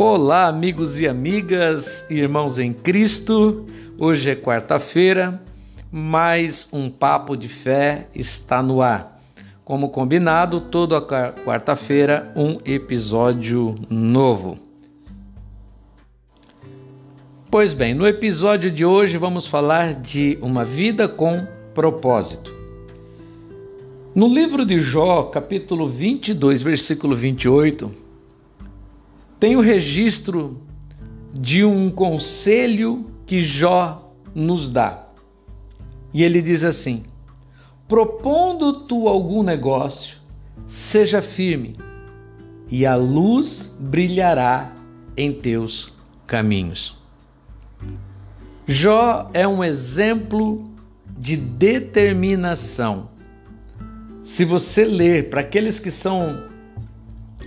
Olá, amigos e amigas, irmãos em Cristo. Hoje é quarta-feira, mais um papo de fé está no ar. Como combinado, toda quarta-feira um episódio novo. Pois bem, no episódio de hoje vamos falar de uma vida com propósito. No livro de Jó, capítulo 22, versículo 28, tem o registro de um conselho que Jó nos dá. E ele diz assim: Propondo tu algum negócio, seja firme, e a luz brilhará em teus caminhos. Jó é um exemplo de determinação. Se você ler, para aqueles que são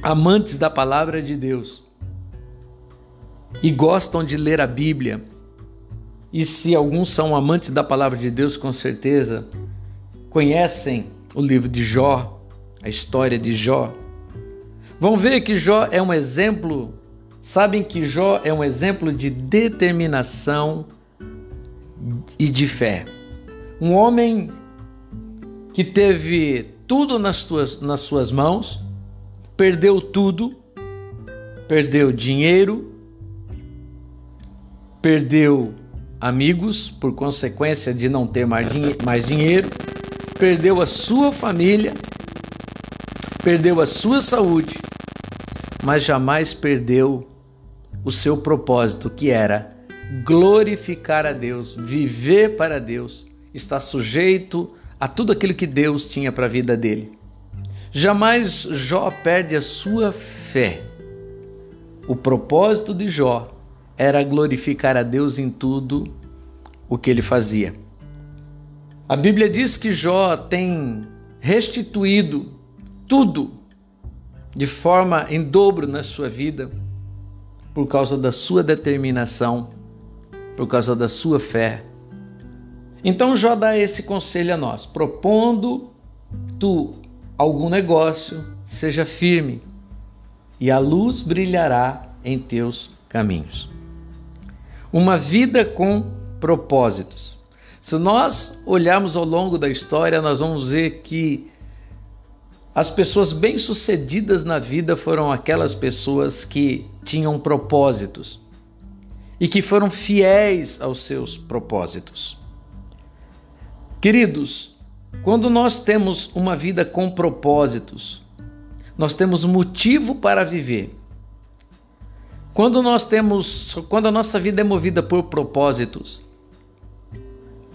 amantes da palavra de Deus e gostam de ler a Bíblia, e se alguns são amantes da palavra de Deus, com certeza conhecem o livro de Jó, a história de Jó, vão ver que Jó é um exemplo, sabem que Jó é um exemplo de determinação e de fé. Um homem que teve tudo nas, tuas, nas suas mãos, perdeu tudo, perdeu dinheiro, perdeu amigos por consequência de não ter mais, mais dinheiro, perdeu a sua família, perdeu a sua saúde, mas jamais perdeu o seu propósito, que era glorificar a Deus, viver para Deus, estar sujeito a tudo aquilo que Deus tinha para a vida dele. Jamais Jó perde a sua fé. O propósito de Jó era glorificar a Deus em tudo o que ele fazia. A Bíblia diz que Jó tem restituído tudo de forma em dobro na sua vida por causa da sua determinação, por causa da sua fé. Então Jó dá esse conselho a nós: propondo tu algum negócio, seja firme, e a luz brilhará em teus caminhos. Uma vida com propósitos. Se nós olharmos ao longo da história, nós vamos ver que as pessoas bem-sucedidas na vida foram aquelas pessoas que tinham propósitos e que foram fiéis aos seus propósitos. Queridos, quando nós temos uma vida com propósitos, nós temos motivo para viver. Quando nós temos, quando a nossa vida é movida por propósitos,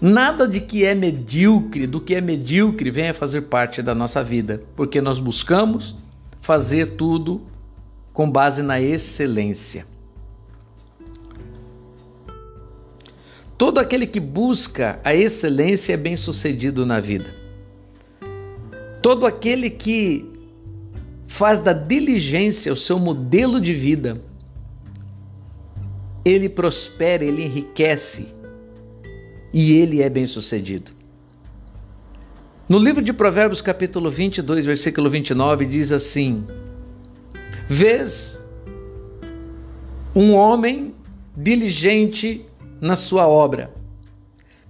nada de que é medíocre, do que é medíocre, venha fazer parte da nossa vida, porque nós buscamos fazer tudo com base na excelência. Todo aquele que busca a excelência é bem-sucedido na vida. Todo aquele que faz da diligência o seu modelo de vida, ele prospera, ele enriquece e ele é bem-sucedido. No livro de Provérbios, capítulo 22, versículo 29, diz assim: Vês um homem diligente na sua obra.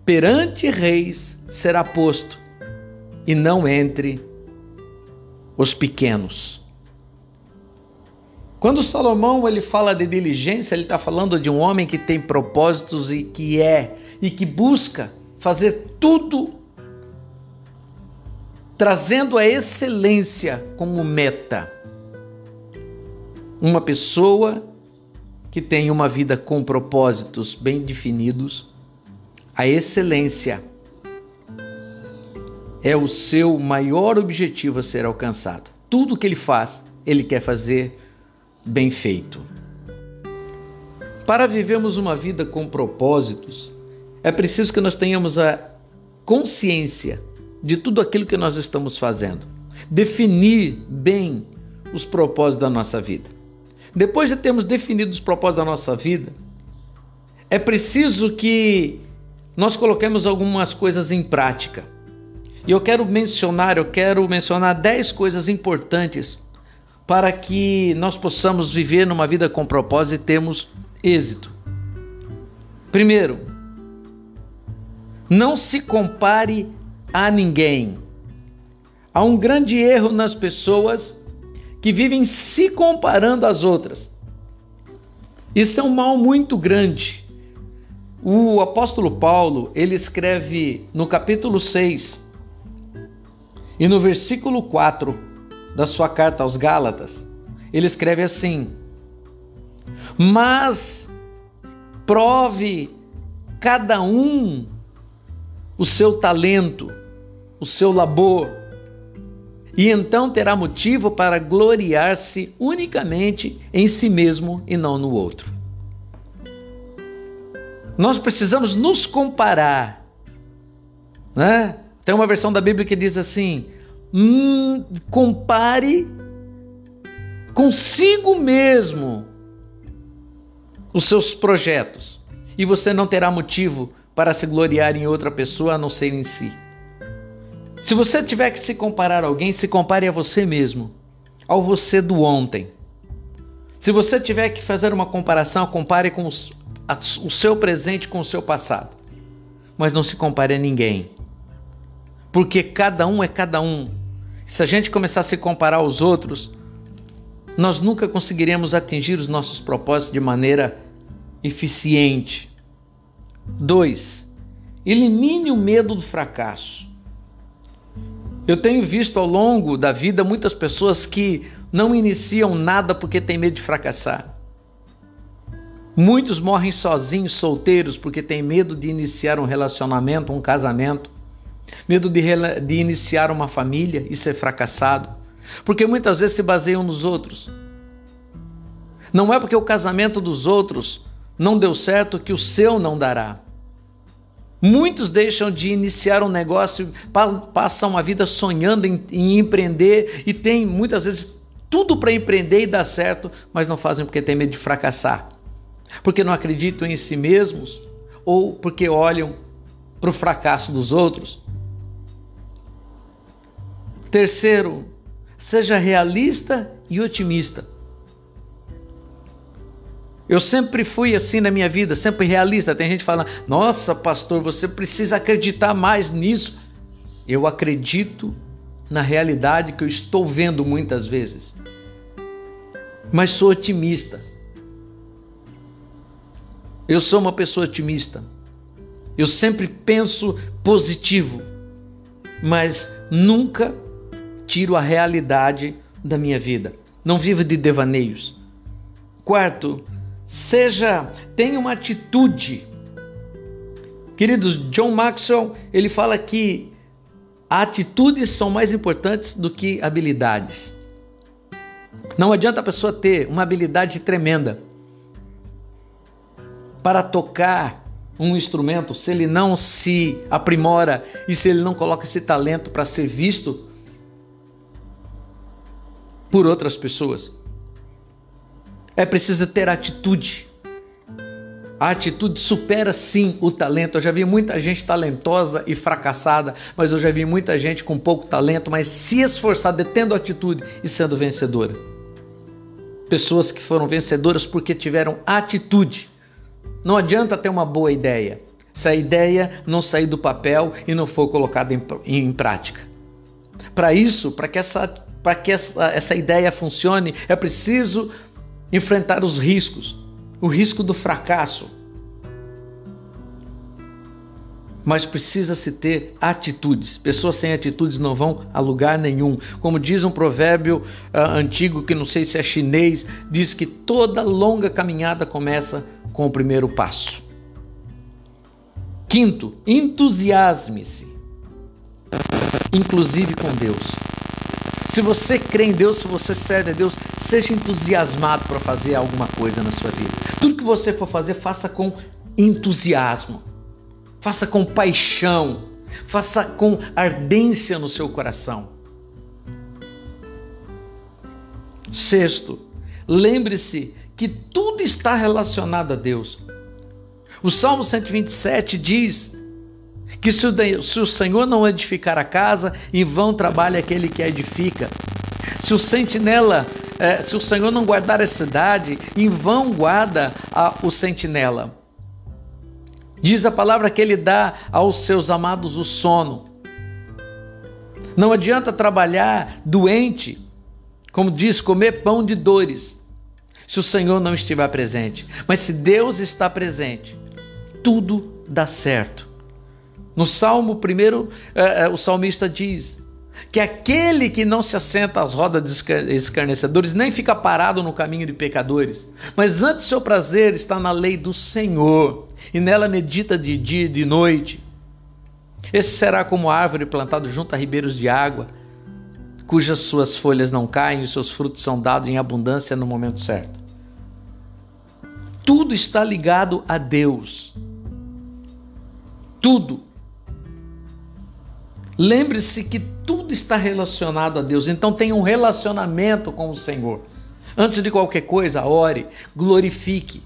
Perante reis será posto, e não entre os pequenos. Quando Salomão ele fala de diligência, ele está falando de um homem que tem propósitos e que é e que busca fazer tudo trazendo a excelência como meta. Uma pessoa que tem uma vida com propósitos bem definidos, a excelência é o seu maior objetivo a ser alcançado. Tudo que ele faz, ele quer fazer bem feito. Para vivermos uma vida com propósitos, é preciso que nós tenhamos a consciência de tudo aquilo que nós estamos fazendo, definir bem os propósitos da nossa vida. Depois de termos definido os propósitos da nossa vida, é preciso que nós coloquemos algumas coisas em prática. E eu quero mencionar, eu quero mencionar 10 coisas importantes para que nós possamos viver numa vida com propósito e termos êxito. Primeiro, não se compare a ninguém. Há um grande erro nas pessoas que vivem se comparando às outras. Isso é um mal muito grande. O apóstolo Paulo, ele escreve no capítulo 6 e no versículo 4 da sua carta aos Gálatas, ele escreve assim: Mas prove cada um o seu talento, o seu labor, e então terá motivo para gloriar-se unicamente em si mesmo e não no outro. Nós precisamos nos comparar, né? Tem uma versão da Bíblia que diz assim: hum, compare consigo mesmo os seus projetos e você não terá motivo para se gloriar em outra pessoa a não ser em si. Se você tiver que se comparar a alguém, se compare a você mesmo, ao você do ontem. Se você tiver que fazer uma comparação, compare com os, a, o seu presente com o seu passado. Mas não se compare a ninguém. Porque cada um é cada um. Se a gente começar a se comparar aos outros, nós nunca conseguiremos atingir os nossos propósitos de maneira eficiente. 2. Elimine o medo do fracasso. Eu tenho visto ao longo da vida muitas pessoas que não iniciam nada porque têm medo de fracassar. Muitos morrem sozinhos, solteiros, porque têm medo de iniciar um relacionamento, um casamento, medo de, de iniciar uma família e ser fracassado, porque muitas vezes se baseiam nos outros. Não é porque o casamento dos outros não deu certo que o seu não dará. Muitos deixam de iniciar um negócio, passam a vida sonhando em, em empreender e tem muitas vezes tudo para empreender e dar certo, mas não fazem porque tem medo de fracassar, porque não acreditam em si mesmos ou porque olham para o fracasso dos outros. Terceiro, seja realista e otimista. Eu sempre fui assim na minha vida, sempre realista. Tem gente falando: "Nossa, pastor, você precisa acreditar mais nisso". Eu acredito na realidade que eu estou vendo muitas vezes. Mas sou otimista. Eu sou uma pessoa otimista. Eu sempre penso positivo, mas nunca tiro a realidade da minha vida. Não vivo de devaneios. Quarto, seja, tenha uma atitude. Queridos, John Maxwell, ele fala que atitudes são mais importantes do que habilidades. Não adianta a pessoa ter uma habilidade tremenda para tocar um instrumento se ele não se aprimora e se ele não coloca esse talento para ser visto por outras pessoas. É preciso ter atitude. A atitude supera sim o talento. Eu já vi muita gente talentosa e fracassada, mas eu já vi muita gente com pouco talento, mas se esforçada, tendo atitude e sendo vencedora. Pessoas que foram vencedoras porque tiveram atitude. Não adianta ter uma boa ideia se a ideia não sair do papel e não for colocada em, em prática. Para isso, para que, essa, que essa, essa ideia funcione, é preciso enfrentar os riscos, o risco do fracasso. Mas precisa-se ter atitudes. Pessoas sem atitudes não vão a lugar nenhum. Como diz um provérbio uh, antigo, que não sei se é chinês, diz que toda longa caminhada começa com o primeiro passo. Quinto, entusiasme-se, inclusive com Deus. Se você crê em Deus, se você serve a Deus, seja entusiasmado para fazer alguma coisa na sua vida. Tudo que você for fazer, faça com entusiasmo, faça com paixão, faça com ardência no seu coração. Sexto, lembre-se que tudo está relacionado a Deus. O Salmo 127 diz que se o, se o Senhor não edificar a casa, em vão trabalha aquele que a edifica. Se o sentinela é, se o Senhor não guardar a cidade, em vão guarda a, o sentinela. Diz a palavra que ele dá aos seus amados o sono. Não adianta trabalhar doente, como diz, comer pão de dores, se o Senhor não estiver presente. Mas se Deus está presente, tudo dá certo. No Salmo primeiro, é, é, o salmista diz que aquele que não se assenta às rodas de escarnecedores nem fica parado no caminho de pecadores, mas antes seu prazer está na lei do Senhor e nela medita de dia e de noite. Esse será como árvore plantada junto a ribeiros de água, cujas suas folhas não caem e seus frutos são dados em abundância no momento certo. Tudo está ligado a Deus. Tudo. Lembre-se que tudo está relacionado a Deus, então tenha um relacionamento com o Senhor. Antes de qualquer coisa, ore, glorifique.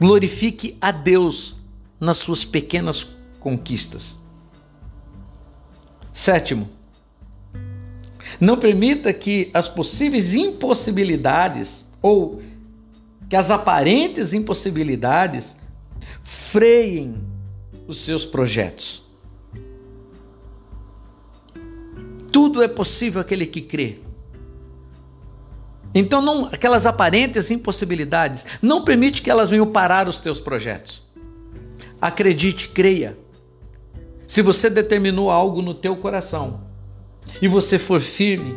Glorifique a Deus nas suas pequenas conquistas. Sétimo, não permita que as possíveis impossibilidades ou que as aparentes impossibilidades freiem os seus projetos. Tudo é possível aquele que crê. Então, não, aquelas aparentes impossibilidades, não permite que elas venham parar os teus projetos. Acredite, creia. Se você determinou algo no teu coração e você for firme,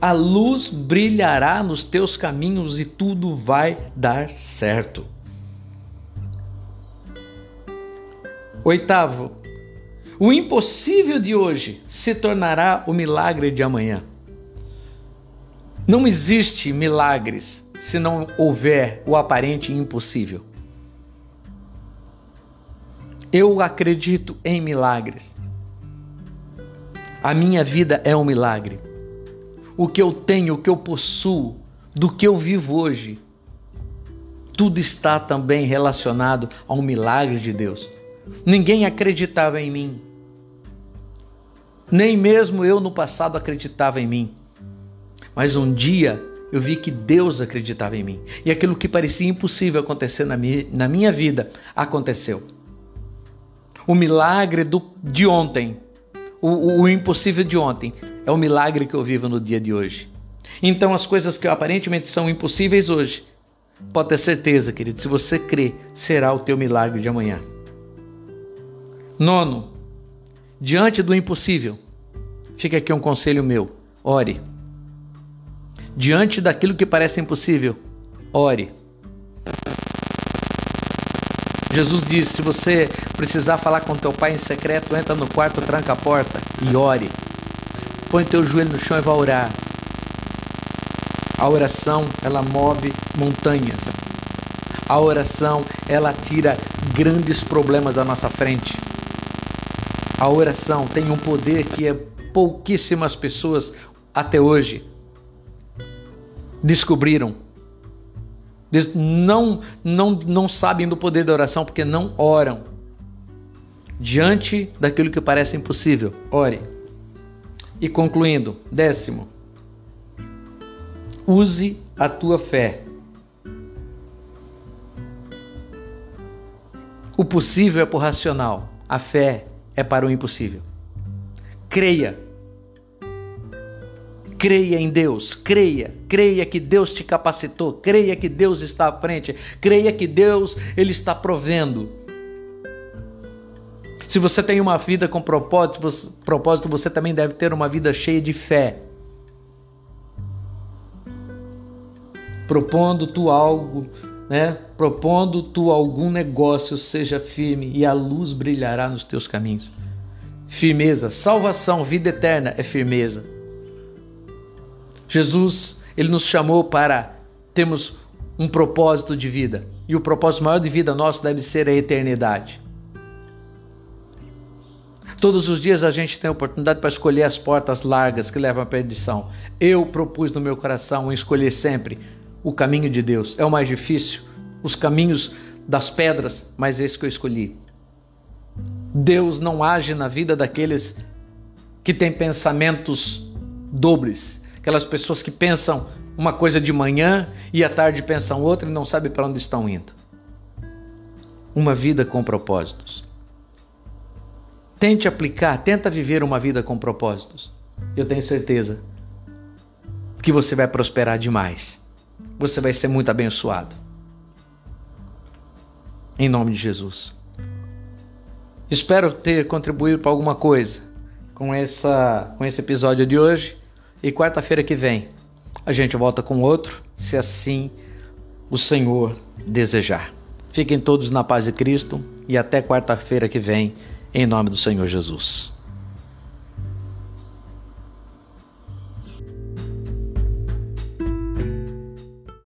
a luz brilhará nos teus caminhos e tudo vai dar certo. Oitavo, o impossível de hoje se tornará o milagre de amanhã. Não existe milagres se não houver o aparente impossível. Eu acredito em milagres. A minha vida é um milagre. O que eu tenho, o que eu possuo, do que eu vivo hoje, tudo está também relacionado a um milagre de Deus. Ninguém acreditava em mim. Nem mesmo eu no passado acreditava em mim. Mas um dia eu vi que Deus acreditava em mim. E aquilo que parecia impossível acontecer na minha, na minha vida aconteceu. O milagre do, de ontem, o, o, o impossível de ontem, é o milagre que eu vivo no dia de hoje. Então, as coisas que aparentemente são impossíveis hoje, pode ter certeza, querido, se você crê, será o teu milagre de amanhã. Nono, diante do impossível, fica aqui um conselho meu: ore. Diante daquilo que parece impossível, ore. Jesus disse: se você precisar falar com teu pai em secreto, entra no quarto, tranca a porta e ore. Põe teu joelho no chão e vá orar. A oração, ela move montanhas. A oração, ela tira grandes problemas da nossa frente. A oração tem um poder que é pouquíssimas pessoas até hoje descobriram. Não, não, não sabem do poder da oração porque não oram. Diante daquilo que parece impossível, ore. E concluindo, décimo, use a tua fé. O possível é por racional, a fé é para o impossível. Creia. Creia em Deus, creia, creia que Deus te capacitou, creia que Deus está à frente, creia que Deus ele está provendo. Se você tem uma vida com propósito, você, propósito, você também deve ter uma vida cheia de fé. Propondo tu algo, né? Propondo tu algum negócio, seja firme e a luz brilhará nos teus caminhos. Firmeza, salvação, vida eterna é firmeza. Jesus, ele nos chamou para termos um propósito de vida. E o propósito maior de vida nosso deve ser a eternidade. Todos os dias a gente tem a oportunidade para escolher as portas largas que levam à perdição. Eu propus no meu coração escolher sempre o caminho de Deus. É o mais difícil, os caminhos das pedras, mas esse que eu escolhi. Deus não age na vida daqueles que têm pensamentos dobres, aquelas pessoas que pensam uma coisa de manhã e à tarde pensam outra e não sabem para onde estão indo. Uma vida com propósitos. Tente aplicar, tenta viver uma vida com propósitos. Eu tenho certeza que você vai prosperar demais. Você vai ser muito abençoado. Em nome de Jesus. Espero ter contribuído para alguma coisa com, essa, com esse episódio de hoje. E quarta-feira que vem a gente volta com outro, se assim o Senhor desejar. Fiquem todos na paz de Cristo e até quarta-feira que vem, em nome do Senhor Jesus.